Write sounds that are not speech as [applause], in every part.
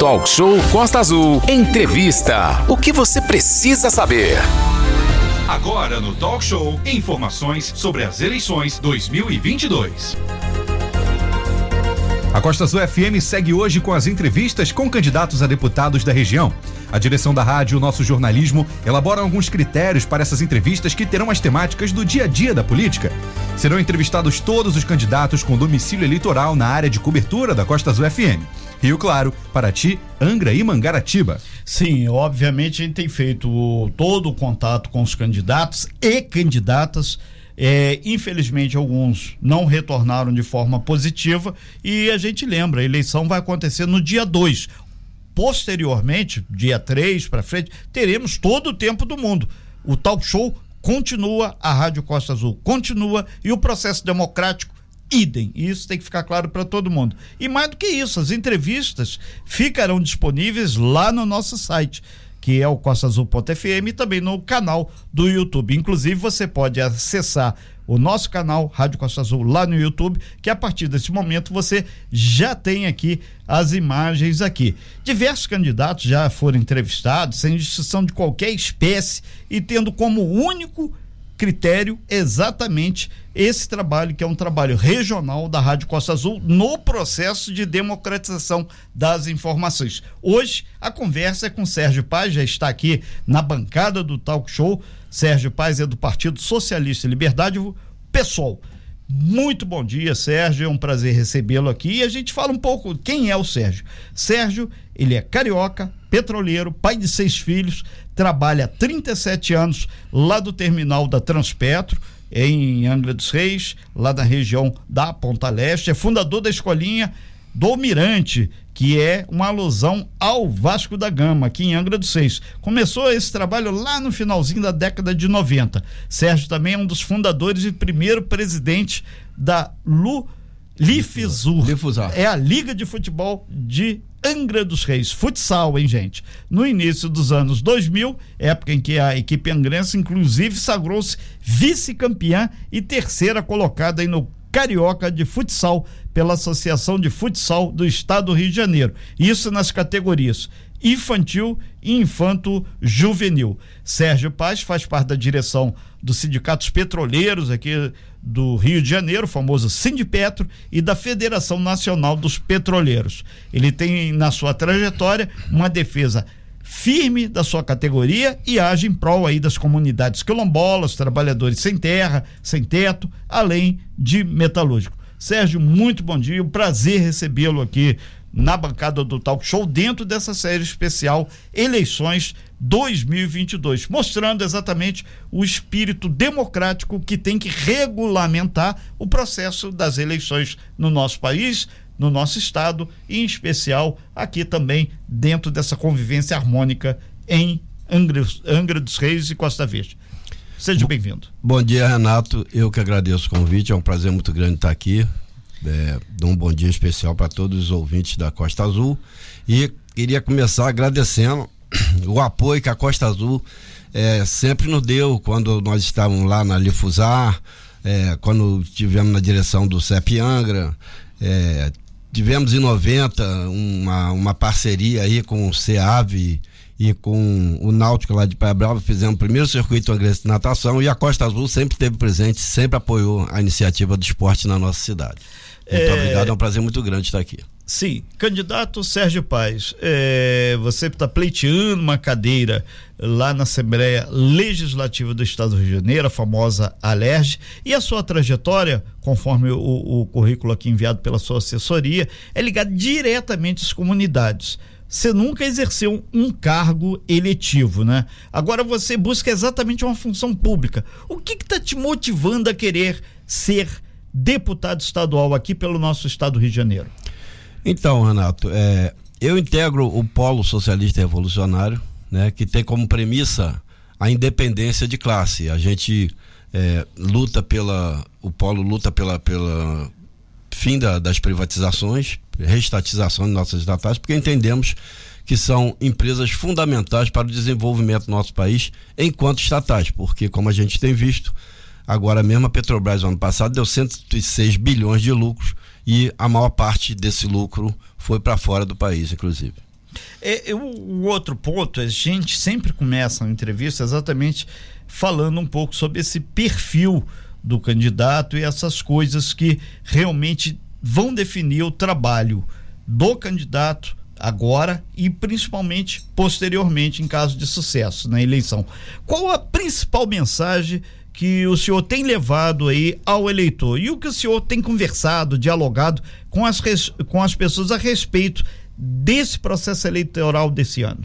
Talk Show Costa Azul. Entrevista. O que você precisa saber? Agora no Talk Show, informações sobre as eleições 2022. A Costa Azul FM segue hoje com as entrevistas com candidatos a deputados da região. A direção da rádio e o nosso jornalismo elaboram alguns critérios para essas entrevistas que terão as temáticas do dia a dia da política. Serão entrevistados todos os candidatos com domicílio eleitoral na área de cobertura da Costa Azul FM. Rio Claro, Paraty, Angra e Mangaratiba. Sim, obviamente a gente tem feito todo o contato com os candidatos e candidatas é, infelizmente, alguns não retornaram de forma positiva e a gente lembra, a eleição vai acontecer no dia 2. Posteriormente, dia 3 para frente, teremos todo o tempo do mundo. O talk show continua, a Rádio Costa Azul continua e o processo democrático idem. Isso tem que ficar claro para todo mundo. E mais do que isso, as entrevistas ficarão disponíveis lá no nosso site que é o Costa Azul.fm e também no canal do YouTube. Inclusive, você pode acessar o nosso canal Rádio Costa Azul lá no YouTube, que a partir desse momento você já tem aqui as imagens aqui. Diversos candidatos já foram entrevistados, sem distinção de qualquer espécie e tendo como único critério exatamente esse trabalho, que é um trabalho regional da Rádio Costa Azul, no processo de democratização das informações. Hoje, a conversa é com Sérgio Paz, já está aqui na bancada do Talk Show. Sérgio Paz é do Partido Socialista e Liberdade, PSOL. Muito bom dia, Sérgio. É um prazer recebê-lo aqui. E a gente fala um pouco quem é o Sérgio. Sérgio, ele é carioca, petroleiro, pai de seis filhos, trabalha há 37 anos lá do terminal da Transpetro, em Angra dos Reis, lá na região da Ponta Leste. É fundador da escolinha do Mirante, que é uma alusão ao Vasco da Gama, aqui em Angra dos Reis. Começou esse trabalho lá no finalzinho da década de 90. Sérgio também é um dos fundadores e primeiro presidente da Lu Lifizur. É a Liga de Futebol de Angra dos Reis, futsal, hein, gente? No início dos anos 2000, época em que a equipe angrense, inclusive, sagrou-se vice-campeã e terceira colocada no Carioca de Futsal pela Associação de Futsal do Estado do Rio de Janeiro. Isso nas categorias infantil e infanto juvenil. Sérgio Paz faz parte da direção dos sindicatos petroleiros aqui do Rio de Janeiro, famoso Sindipetro, e da Federação Nacional dos Petroleiros. Ele tem na sua trajetória uma defesa firme da sua categoria e age em prol aí das comunidades quilombolas, trabalhadores sem terra, sem teto, além de metalúrgico. Sérgio, muito bom dia, um prazer recebê-lo aqui na bancada do Talk Show dentro dessa série especial Eleições 2022, mostrando exatamente o espírito democrático que tem que regulamentar o processo das eleições no nosso país, no nosso estado e em especial aqui também dentro dessa convivência harmônica em Angra, Angra dos Reis e Costa Verde. Seja bem-vindo. Bom dia, Renato. Eu que agradeço o convite. É um prazer muito grande estar aqui. É, dou um bom dia especial para todos os ouvintes da Costa Azul e queria começar agradecendo [coughs] o apoio que a Costa Azul é, sempre nos deu quando nós estávamos lá na Lifusar, é, quando tivemos na direção do CEP Angra, é, tivemos em 90 uma, uma parceria aí com o CEAV e com o Náutico lá de Praia Brava, fizemos o primeiro circuito angrense de natação e a Costa Azul sempre esteve presente, sempre apoiou a iniciativa do esporte na nossa cidade. Muito é... obrigado, é um prazer muito grande estar aqui. Sim, candidato Sérgio Paz, é, você está pleiteando uma cadeira lá na Assembleia Legislativa do Estado do Rio de Janeiro, a famosa ALERJ, e a sua trajetória, conforme o, o currículo aqui enviado pela sua assessoria, é ligada diretamente às comunidades você nunca exerceu um cargo eletivo, né? Agora você busca exatamente uma função pública. O que está te motivando a querer ser deputado estadual aqui pelo nosso estado do Rio de Janeiro? Então, Renato, é, eu integro o Polo Socialista Revolucionário, né, que tem como premissa a independência de classe. A gente é, luta pela, o Polo luta pela, pela fim da, das privatizações, reestatização de nossas estatais, porque entendemos que são empresas fundamentais para o desenvolvimento do nosso país enquanto estatais, porque como a gente tem visto, Agora mesmo a Petrobras, ano passado, deu 106 bilhões de lucros e a maior parte desse lucro foi para fora do país, inclusive. É, o outro ponto, a gente sempre começa a entrevista exatamente falando um pouco sobre esse perfil do candidato e essas coisas que realmente vão definir o trabalho do candidato agora e principalmente posteriormente em caso de sucesso na eleição. Qual a principal mensagem que o senhor tem levado aí ao eleitor e o que o senhor tem conversado, dialogado com as, com as pessoas a respeito desse processo eleitoral desse ano?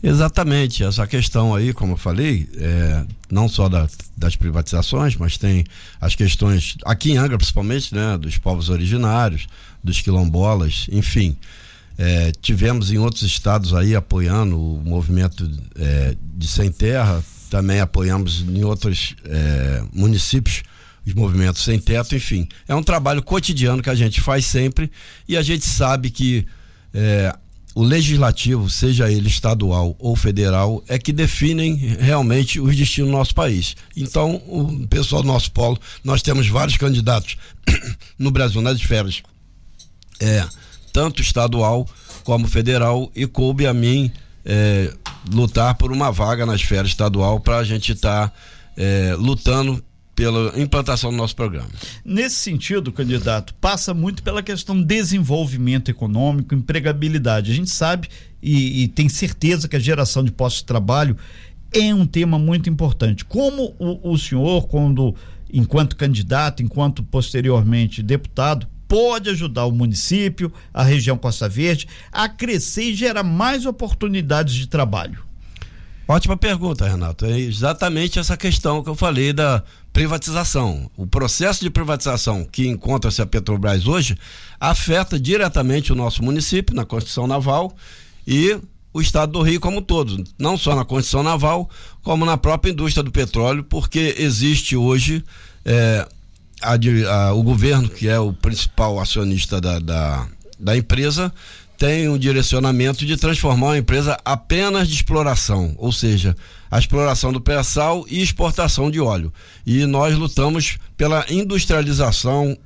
Exatamente, essa questão aí, como eu falei, é, não só da, das privatizações, mas tem as questões, aqui em Angra principalmente, né, dos povos originários, dos quilombolas, enfim. É, tivemos em outros estados aí apoiando o movimento é, de sem terra, também apoiamos em outros é, municípios os movimentos sem teto, enfim. É um trabalho cotidiano que a gente faz sempre e a gente sabe que é, o legislativo, seja ele estadual ou federal, é que definem realmente os destinos do nosso país. Então, o pessoal do nosso polo, nós temos vários candidatos [coughs] no Brasil nas esferas, é, tanto estadual como federal, e coube a mim é, lutar por uma vaga na esfera estadual para a gente estar tá, é, lutando pela implantação do nosso programa. Nesse sentido, candidato, passa muito pela questão desenvolvimento econômico, empregabilidade. A gente sabe e, e tem certeza que a geração de postos de trabalho é um tema muito importante. Como o, o senhor, quando enquanto candidato, enquanto posteriormente deputado, pode ajudar o município, a região Costa Verde, a crescer e gerar mais oportunidades de trabalho? Ótima pergunta, Renato. É exatamente essa questão que eu falei da privatização. O processo de privatização que encontra-se a Petrobras hoje afeta diretamente o nosso município na construção naval e o estado do Rio como um todo, não só na construção naval, como na própria indústria do petróleo, porque existe hoje é, a, a, o governo, que é o principal acionista da, da, da empresa, tem um direcionamento de transformar uma empresa apenas de exploração, ou seja, a exploração do pré-sal e exportação de óleo. E nós lutamos pela industrialização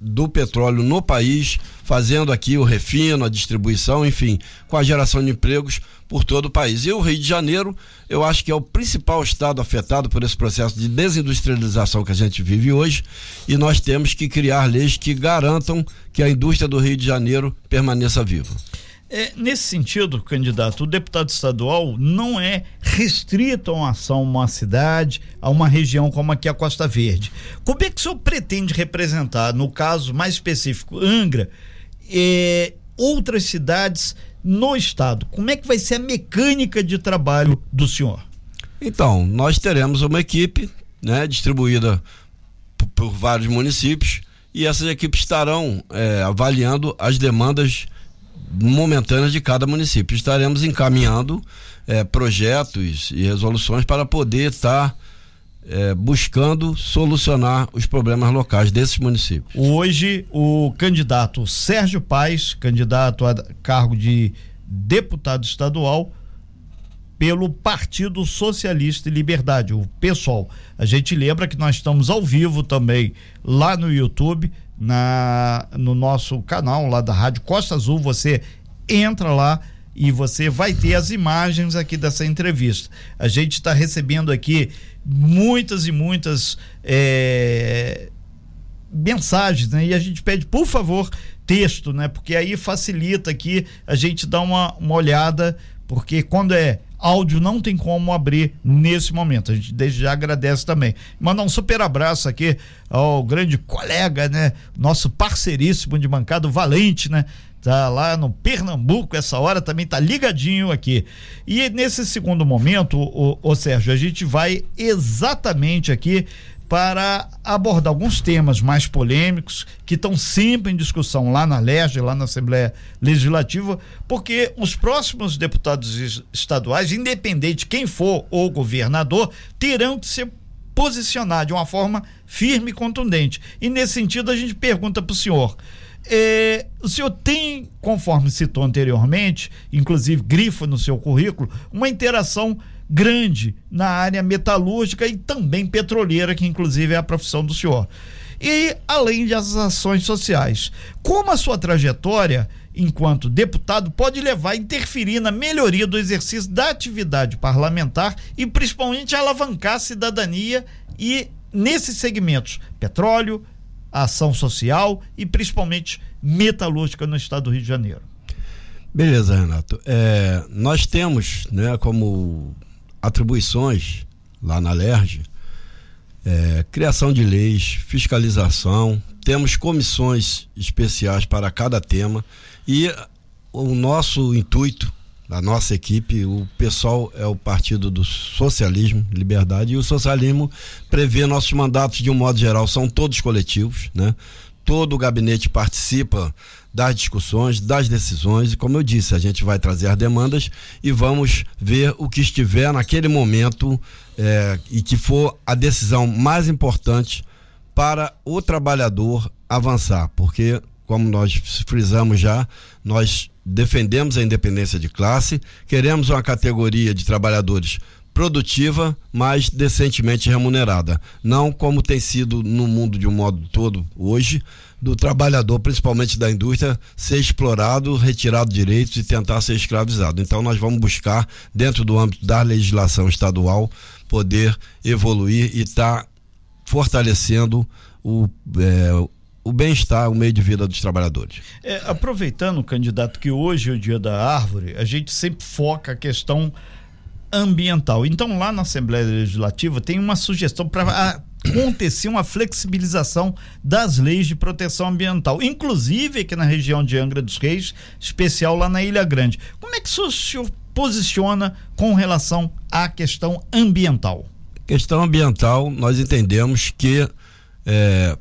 do petróleo no país, fazendo aqui o refino, a distribuição, enfim, com a geração de empregos por todo o país. E o Rio de Janeiro, eu acho que é o principal estado afetado por esse processo de desindustrialização que a gente vive hoje, e nós temos que criar leis que garantam que a indústria do Rio de Janeiro permaneça viva. É, nesse sentido, candidato, o deputado estadual não é restrito a uma ação, uma cidade, a uma região como aqui a Costa Verde. Como é que o senhor pretende representar, no caso mais específico, Angra, é, outras cidades no estado? Como é que vai ser a mecânica de trabalho do senhor? Então, nós teremos uma equipe né, distribuída por, por vários municípios e essas equipes estarão é, avaliando as demandas momentâneas de cada município. Estaremos encaminhando é, projetos e resoluções para poder estar é, buscando solucionar os problemas locais desses municípios. Hoje, o candidato Sérgio Paes, candidato a cargo de deputado estadual, pelo Partido Socialista e Liberdade, o PSOL. A gente lembra que nós estamos ao vivo também lá no YouTube, na no nosso canal lá da Rádio Costa Azul. Você entra lá e você vai ter as imagens aqui dessa entrevista. A gente está recebendo aqui muitas e muitas é, mensagens, né? E a gente pede, por favor, texto, né? Porque aí facilita aqui a gente dar uma, uma olhada, porque quando é áudio não tem como abrir nesse momento. A gente desde já agradece também. Mandar um super abraço aqui ao grande colega, né? Nosso parceiríssimo de bancada, o Valente, né? Tá lá no Pernambuco, essa hora também tá ligadinho aqui. E nesse segundo momento, o, o Sérgio, a gente vai exatamente aqui para abordar alguns temas mais polêmicos que estão sempre em discussão lá na LERJ, lá na Assembleia Legislativa, porque os próximos deputados estaduais, independente de quem for o governador, terão que se posicionar de uma forma firme e contundente. E nesse sentido a gente pergunta para o senhor. É, o senhor tem, conforme citou anteriormente, inclusive grifa no seu currículo, uma interação grande na área metalúrgica e também petroleira, que inclusive é a profissão do senhor. E além das ações sociais. Como a sua trajetória enquanto deputado, pode levar a interferir na melhoria do exercício da atividade parlamentar e principalmente alavancar a cidadania e nesses segmentos petróleo, ação social e principalmente metalúrgica no estado do Rio de Janeiro. Beleza, Renato. É, nós temos, né, como atribuições lá na LERJ, é, criação de leis, fiscalização, temos comissões especiais para cada tema e o nosso intuito, a nossa equipe, o pessoal é o Partido do Socialismo, Liberdade, e o socialismo prevê nossos mandatos de um modo geral, são todos coletivos, né? Todo o gabinete participa das discussões, das decisões, e como eu disse, a gente vai trazer as demandas e vamos ver o que estiver naquele momento é, e que for a decisão mais importante para o trabalhador avançar, porque, como nós frisamos já, nós defendemos a independência de classe, queremos uma categoria de trabalhadores produtiva, mas decentemente remunerada. Não como tem sido no mundo de um modo todo hoje, do trabalhador, principalmente da indústria, ser explorado, retirado direitos e tentar ser escravizado. Então nós vamos buscar, dentro do âmbito da legislação estadual, poder evoluir e estar tá fortalecendo o, é, o bem-estar, o meio de vida dos trabalhadores. É, aproveitando, candidato, que hoje é o dia da árvore, a gente sempre foca a questão ambiental. Então, lá na Assembleia Legislativa tem uma sugestão para acontecer uma flexibilização das leis de proteção ambiental, inclusive aqui na região de Angra dos Reis, especial lá na Ilha Grande. Como é que o senhor posiciona com relação à questão ambiental? Questão ambiental, nós entendemos que é,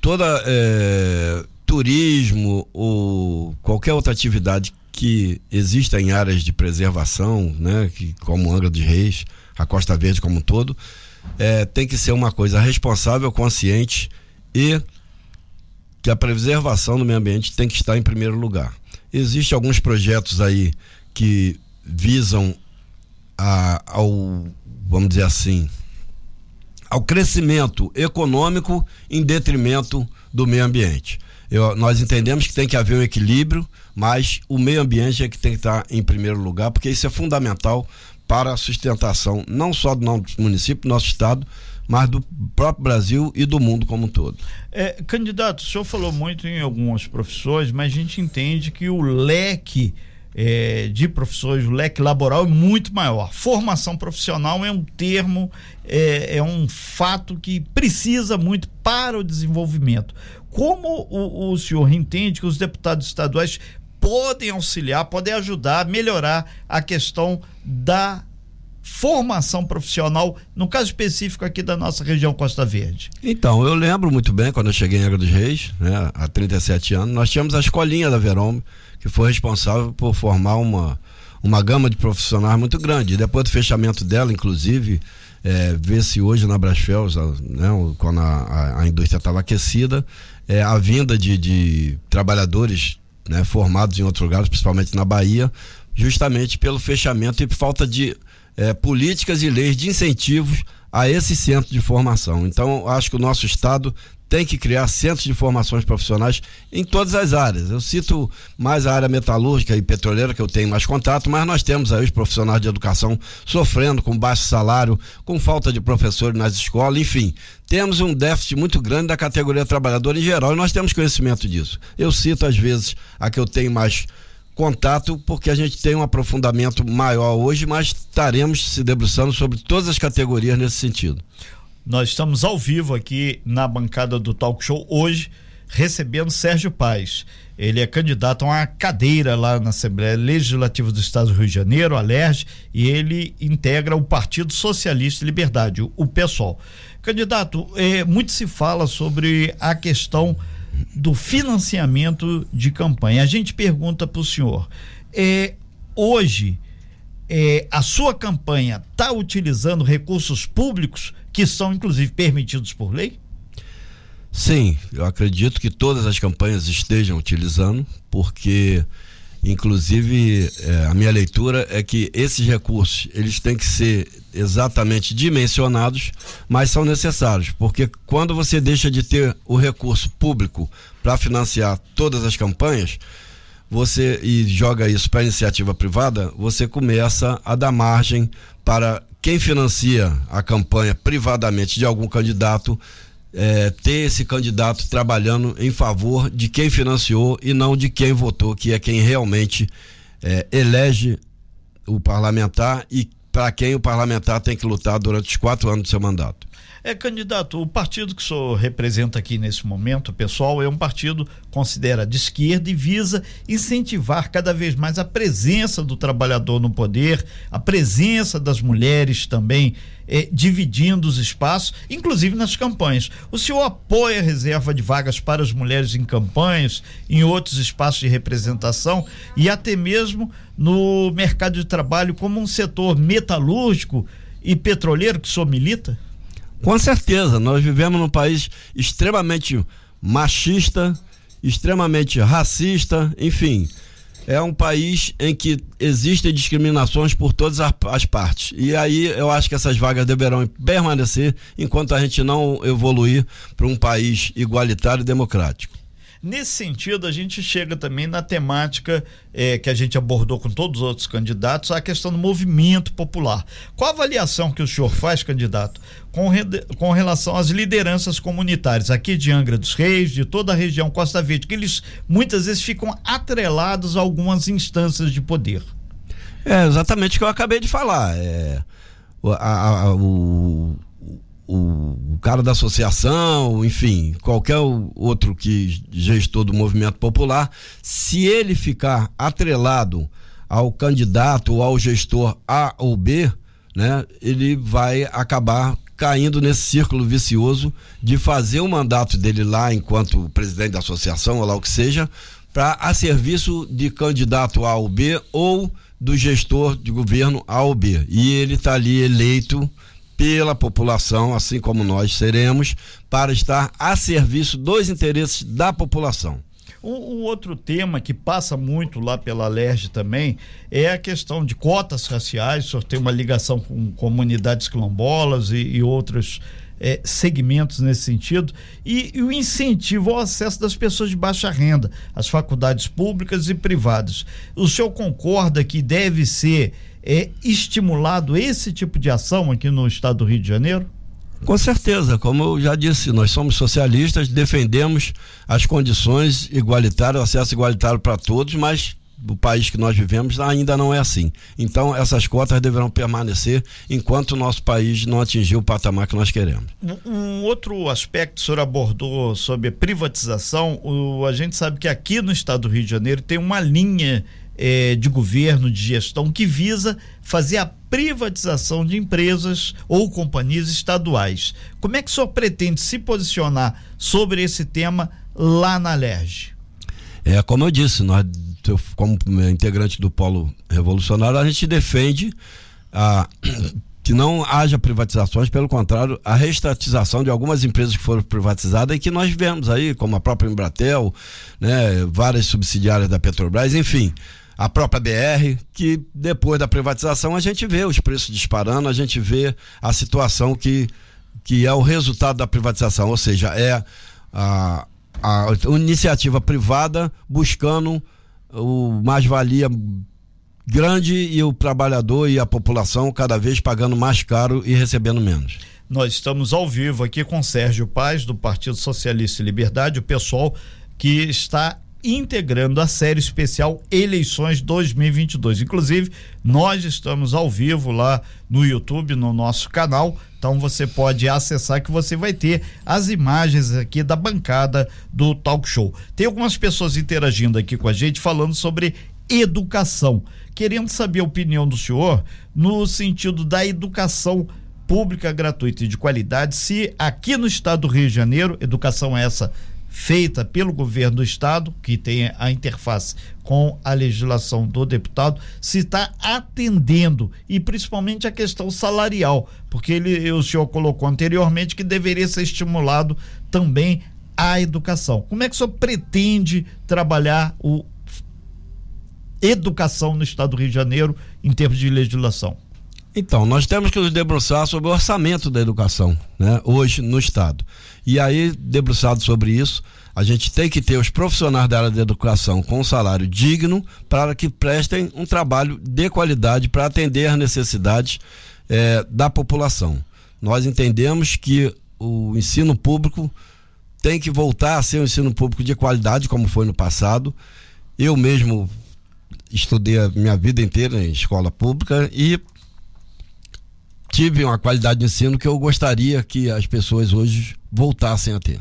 toda é, turismo ou qualquer outra atividade que exista em áreas de preservação, né, que, como Angra dos Reis, a Costa Verde como um todo, é, tem que ser uma coisa responsável, consciente e que a preservação do meio ambiente tem que estar em primeiro lugar. Existem alguns projetos aí que visam a, ao, vamos dizer assim, ao crescimento econômico em detrimento do meio ambiente. Eu, nós entendemos que tem que haver um equilíbrio, mas o meio ambiente é que tem que estar em primeiro lugar, porque isso é fundamental para a sustentação não só do nosso município, do nosso estado, mas do próprio Brasil e do mundo como um todo. É, candidato, o senhor falou muito em algumas profissões, mas a gente entende que o leque é, de profissões, o leque laboral é muito maior. Formação profissional é um termo, é, é um fato que precisa muito para o desenvolvimento. Como o, o senhor entende que os deputados estaduais podem auxiliar, podem ajudar a melhorar a questão da formação profissional, no caso específico aqui da nossa região Costa Verde? Então, eu lembro muito bem quando eu cheguei em Angra dos Reis, né, há 37 anos, nós tínhamos a escolinha da Verome, que foi responsável por formar uma, uma gama de profissionais muito grande. Depois do fechamento dela, inclusive, é, vê-se hoje na Brasfels, né, quando a, a, a indústria estava aquecida, é, a vinda de, de trabalhadores né, formados em outros lugares, principalmente na Bahia, justamente pelo fechamento e falta de é, políticas e leis de incentivos a esse centro de formação. Então, acho que o nosso Estado tem que criar centros de formações profissionais em todas as áreas. Eu cito mais a área metalúrgica e petroleira, que eu tenho mais contato, mas nós temos aí os profissionais de educação sofrendo com baixo salário, com falta de professores nas escolas, enfim. Temos um déficit muito grande da categoria trabalhadora em geral e nós temos conhecimento disso. Eu cito, às vezes, a que eu tenho mais contato, porque a gente tem um aprofundamento maior hoje, mas estaremos se debruçando sobre todas as categorias nesse sentido. Nós estamos ao vivo aqui na bancada do Talk Show hoje, recebendo Sérgio Paz. Ele é candidato a uma cadeira lá na Assembleia Legislativa do Estado do Rio de Janeiro, a LERJ, e ele integra o Partido Socialista e Liberdade, o PSOL. Candidato, é, muito se fala sobre a questão do financiamento de campanha. A gente pergunta para o senhor: é, hoje é, a sua campanha está utilizando recursos públicos que são inclusive permitidos por lei? Sim, eu acredito que todas as campanhas estejam utilizando, porque inclusive é, a minha leitura é que esses recursos eles têm que ser exatamente dimensionados, mas são necessários, porque quando você deixa de ter o recurso público para financiar todas as campanhas, você e joga isso para iniciativa privada, você começa a dar margem para quem financia a campanha privadamente de algum candidato é, ter esse candidato trabalhando em favor de quem financiou e não de quem votou, que é quem realmente é, elege o parlamentar e para quem o parlamentar tem que lutar durante os quatro anos do seu mandato. É, candidato, o partido que o senhor representa aqui nesse momento, pessoal, é um partido considera de esquerda e visa incentivar cada vez mais a presença do trabalhador no poder, a presença das mulheres também eh, dividindo os espaços, inclusive nas campanhas. O senhor apoia a reserva de vagas para as mulheres em campanhas, em outros espaços de representação e até mesmo no mercado de trabalho como um setor metalúrgico e petroleiro que o senhor milita? Com certeza, nós vivemos num país extremamente machista, extremamente racista, enfim. É um país em que existem discriminações por todas as partes. E aí eu acho que essas vagas deverão permanecer enquanto a gente não evoluir para um país igualitário e democrático. Nesse sentido, a gente chega também na temática é, que a gente abordou com todos os outros candidatos, a questão do movimento popular. Qual a avaliação que o senhor faz, candidato, com, re, com relação às lideranças comunitárias aqui de Angra dos Reis, de toda a região Costa Verde, que eles muitas vezes ficam atrelados a algumas instâncias de poder? É exatamente o que eu acabei de falar. É, a, a, o, o, cara da associação, enfim, qualquer outro que gestor do movimento popular, se ele ficar atrelado ao candidato ou ao gestor A ou B, né, ele vai acabar caindo nesse círculo vicioso de fazer o mandato dele lá enquanto presidente da associação ou lá o que seja, para a serviço de candidato A ou B ou do gestor de governo A ou B. E ele está ali eleito pela população, assim como nós seremos, para estar a serviço dos interesses da população. Um, outro tema que passa muito lá pela LERJ também é a questão de cotas raciais. O senhor tem uma ligação com comunidades quilombolas e, e outros é, segmentos nesse sentido. E, e, o incentivo ao acesso das pessoas de baixa renda às faculdades públicas e privadas. O senhor concorda que deve ser é estimulado esse tipo de ação aqui no estado do Rio de Janeiro? Com certeza, como eu já disse, nós somos socialistas, defendemos as condições igualitárias, o acesso igualitário para todos, mas o país que nós vivemos ainda não é assim. Então, essas cotas deverão permanecer enquanto o nosso país não atingir o patamar que nós queremos. Um outro aspecto que o senhor abordou sobre privatização, o, a gente sabe que aqui no estado do Rio de Janeiro tem uma linha eh, de governo, de gestão, que visa fazer a privatização de empresas ou companhias estaduais. Como é que o senhor pretende se posicionar sobre esse tema lá na LERJ? É, como eu disse, nós, como integrante do Polo Revolucionário, a gente defende a [coughs] que não haja privatizações, pelo contrário, a reestatização de algumas empresas que foram privatizadas e que nós vemos aí, como a própria Embratel, né, várias subsidiárias da Petrobras, enfim a própria BR, que depois da privatização a gente vê os preços disparando, a gente vê a situação que, que é o resultado da privatização, ou seja, é a, a iniciativa privada buscando o mais-valia grande e o trabalhador e a população cada vez pagando mais caro e recebendo menos. Nós estamos ao vivo aqui com Sérgio Paz, do Partido Socialista e Liberdade, o pessoal que está integrando a série especial Eleições 2022. Inclusive, nós estamos ao vivo lá no YouTube, no nosso canal. Então você pode acessar que você vai ter as imagens aqui da bancada do talk show. Tem algumas pessoas interagindo aqui com a gente falando sobre educação. Querendo saber a opinião do senhor no sentido da educação pública gratuita e de qualidade, se aqui no estado do Rio de Janeiro, educação essa feita pelo governo do estado, que tem a interface com a legislação do deputado, se está atendendo e principalmente a questão salarial, porque ele, o senhor colocou anteriormente que deveria ser estimulado também a educação. Como é que o senhor pretende trabalhar o educação no estado do Rio de Janeiro em termos de legislação? Então, nós temos que nos debruçar sobre o orçamento da educação, né, hoje no Estado. E aí, debruçado sobre isso, a gente tem que ter os profissionais da área da educação com um salário digno para que prestem um trabalho de qualidade para atender às necessidades eh, da população. Nós entendemos que o ensino público tem que voltar a ser um ensino público de qualidade, como foi no passado. Eu mesmo estudei a minha vida inteira em escola pública e tive uma qualidade de ensino que eu gostaria que as pessoas hoje voltassem a ter.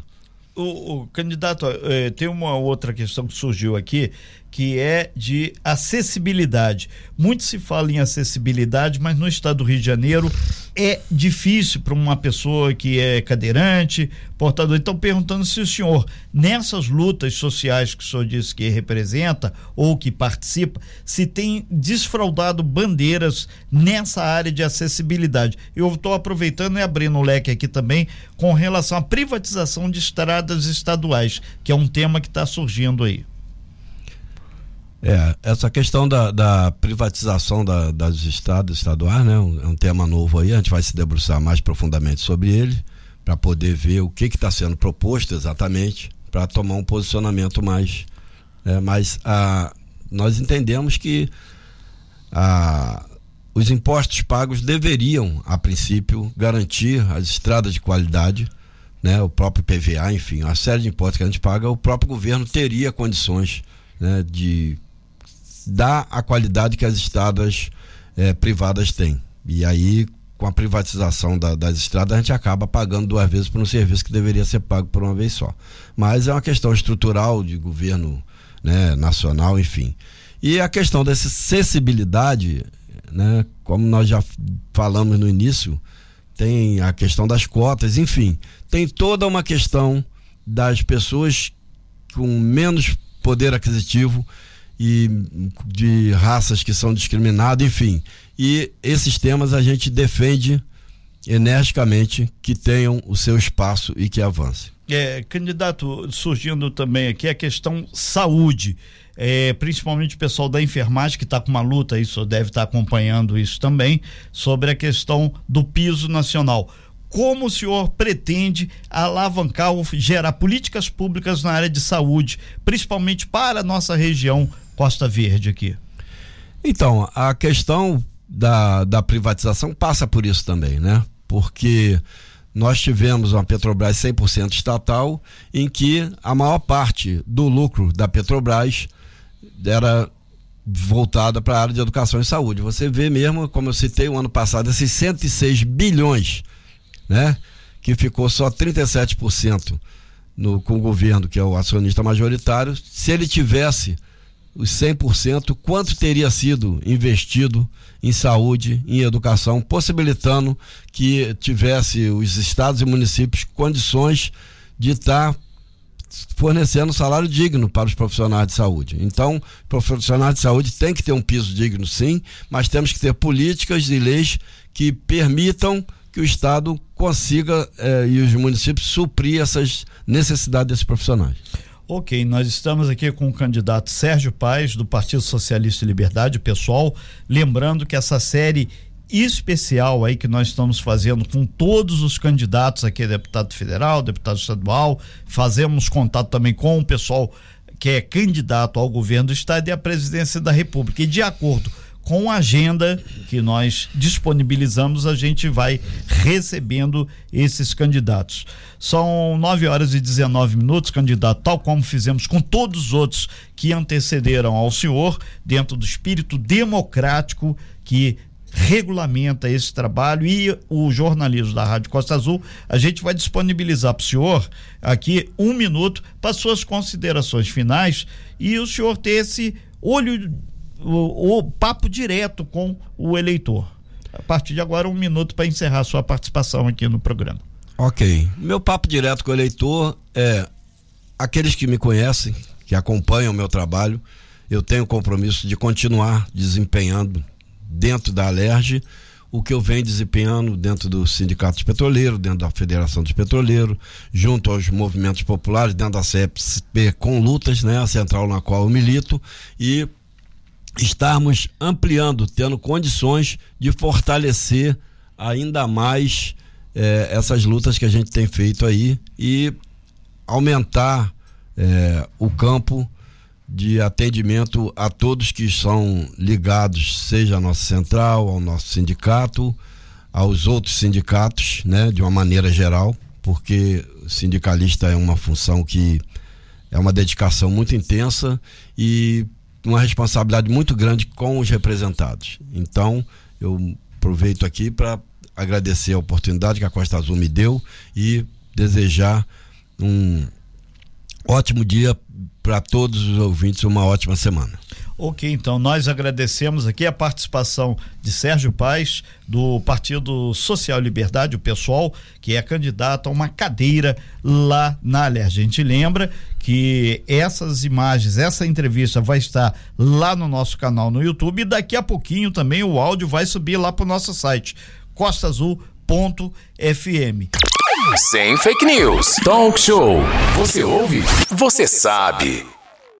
O, o candidato, eh, tem uma outra questão que surgiu aqui, que é de acessibilidade. Muito se fala em acessibilidade, mas no estado do Rio de Janeiro é difícil para uma pessoa que é cadeirante, portador. Então, perguntando se o senhor, nessas lutas sociais que o senhor disse que representa ou que participa, se tem desfraudado bandeiras nessa área de acessibilidade. Eu estou aproveitando e abrindo o leque aqui também com relação à privatização de estradas estaduais, que é um tema que está surgindo aí. É, essa questão da, da privatização da, das estradas estaduais, né? Um, é um tema novo aí, a gente vai se debruçar mais profundamente sobre ele, para poder ver o que está sendo proposto exatamente, para tomar um posicionamento mais. É, mas a, nós entendemos que a, os impostos pagos deveriam, a princípio, garantir as estradas de qualidade, né? o próprio PVA, enfim, a série de impostos que a gente paga, o próprio governo teria condições né, de dar a qualidade que as estradas eh, privadas têm. E aí, com a privatização da, das estradas, a gente acaba pagando duas vezes por um serviço que deveria ser pago por uma vez só. Mas é uma questão estrutural de governo né, nacional, enfim. E a questão dessa acessibilidade, né, como nós já falamos no início, tem a questão das cotas, enfim, tem toda uma questão das pessoas com menos poder aquisitivo e de raças que são discriminadas, enfim. E esses temas a gente defende energicamente que tenham o seu espaço e que avancem. É, candidato, surgindo também aqui a questão saúde, é, principalmente o pessoal da enfermagem que está com uma luta, isso deve estar tá acompanhando isso também, sobre a questão do piso nacional. Como o senhor pretende alavancar ou gerar políticas públicas na área de saúde, principalmente para a nossa região Costa Verde aqui? Então, a questão da, da privatização passa por isso também, né? Porque nós tivemos uma Petrobras 100% estatal, em que a maior parte do lucro da Petrobras era voltada para a área de educação e saúde. Você vê mesmo, como eu citei o ano passado, esses 106 bilhões, né? Que ficou só 37% no, com o governo, que é o acionista majoritário. Se ele tivesse os 100%, quanto teria sido investido em saúde, em educação, possibilitando que tivesse os estados e municípios condições de estar fornecendo salário digno para os profissionais de saúde. Então, profissionais de saúde têm que ter um piso digno, sim, mas temos que ter políticas e leis que permitam que o Estado consiga eh, e os municípios suprir essas necessidades desses profissionais. Ok, nós estamos aqui com o candidato Sérgio Paes, do Partido Socialista e Liberdade, pessoal. Lembrando que essa série especial aí que nós estamos fazendo com todos os candidatos aqui, deputado federal, deputado estadual, fazemos contato também com o pessoal que é candidato ao governo do estado e à presidência da república. E de acordo com a agenda que nós disponibilizamos, a gente vai recebendo esses candidatos. São 9 horas e 19 minutos, candidato, tal como fizemos com todos os outros que antecederam ao senhor, dentro do espírito democrático que regulamenta esse trabalho e o jornalismo da Rádio Costa Azul, a gente vai disponibilizar para o senhor aqui um minuto para suas considerações finais e o senhor ter esse olho o, o papo direto com o eleitor. A partir de agora, um minuto para encerrar sua participação aqui no programa. Ok. Meu papo direto com o eleitor é aqueles que me conhecem, que acompanham o meu trabalho, eu tenho o compromisso de continuar desempenhando dentro da Alerj o que eu venho desempenhando dentro do Sindicato dos Petroleiros, dentro da Federação dos Petroleiros, junto aos movimentos populares, dentro da CEPP com lutas, né, a central na qual eu milito, e estarmos ampliando, tendo condições de fortalecer ainda mais é, essas lutas que a gente tem feito aí e aumentar é, o campo de atendimento a todos que são ligados, seja à nossa central, ao nosso sindicato, aos outros sindicatos, né, de uma maneira geral, porque sindicalista é uma função que é uma dedicação muito intensa e uma responsabilidade muito grande com os representados. Então, eu aproveito aqui para agradecer a oportunidade que a Costa Azul me deu e desejar um ótimo dia para todos os ouvintes, uma ótima semana. Ok, então nós agradecemos aqui a participação de Sérgio Paes, do Partido Social Liberdade, o pessoal, que é candidato a uma cadeira lá na Aler. A gente lembra que essas imagens, essa entrevista vai estar lá no nosso canal no YouTube e daqui a pouquinho também o áudio vai subir lá para o nosso site costaazul.fm. Sem fake news. Talk show. Você ouve? Você sabe.